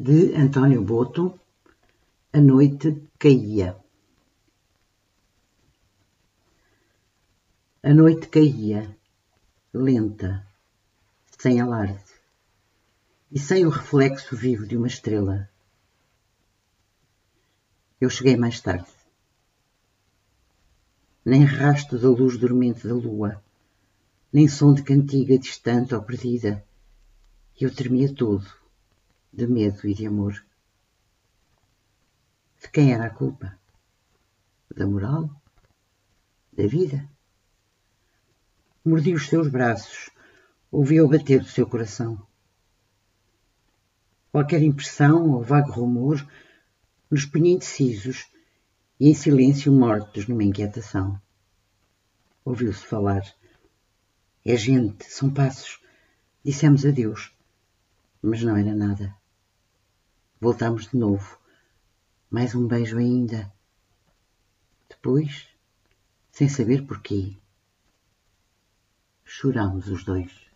de António Boto, A Noite Caía. A noite caía, lenta, sem alarde, e sem o reflexo vivo de uma estrela. Eu cheguei mais tarde. Nem rasto da luz dormente da lua, nem som de cantiga distante ou perdida. Eu tremia todo de medo e de amor. De quem era a culpa? Da moral? Da vida? Mordi os seus braços, ouvi o bater do seu coração. Qualquer impressão ou vago rumor nos punha indecisos e em silêncio mortos numa inquietação. Ouviu-se falar. É gente, são passos. Dissemos adeus, mas não era nada. Voltámos de novo. Mais um beijo ainda. Depois, sem saber porquê, chorámos os dois.